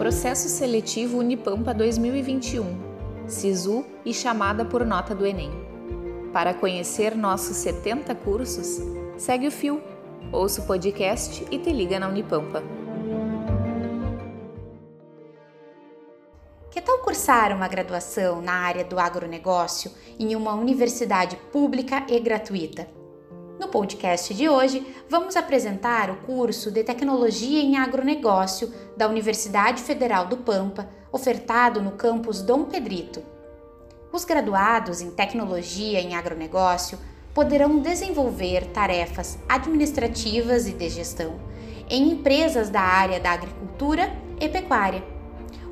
Processo Seletivo Unipampa 2021, SISU e chamada por nota do Enem. Para conhecer nossos 70 cursos, segue o fio, ouça o podcast e te liga na Unipampa. Que tal cursar uma graduação na área do agronegócio em uma universidade pública e gratuita? No podcast de hoje, vamos apresentar o curso de Tecnologia em Agronegócio da Universidade Federal do Pampa, ofertado no campus Dom Pedrito. Os graduados em Tecnologia em Agronegócio poderão desenvolver tarefas administrativas e de gestão em empresas da área da agricultura e pecuária.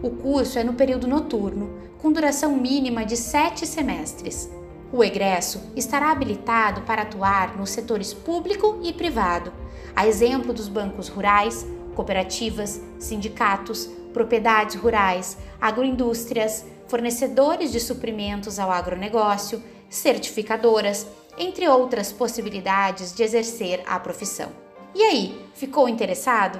O curso é no período noturno, com duração mínima de sete semestres. O egresso estará habilitado para atuar nos setores público e privado, a exemplo dos bancos rurais, cooperativas, sindicatos, propriedades rurais, agroindústrias, fornecedores de suprimentos ao agronegócio, certificadoras, entre outras possibilidades de exercer a profissão. E aí, ficou interessado?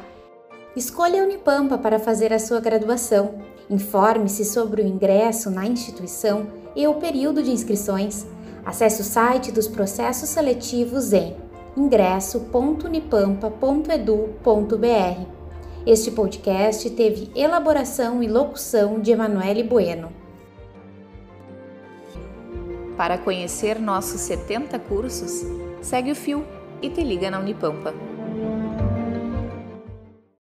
Escolha a Unipampa para fazer a sua graduação. Informe-se sobre o ingresso na instituição e o período de inscrições. Acesse o site dos processos seletivos em ingresso.unipampa.edu.br. Este podcast teve elaboração e locução de Emanuele Bueno. Para conhecer nossos 70 cursos, segue o fio e te liga na Unipampa.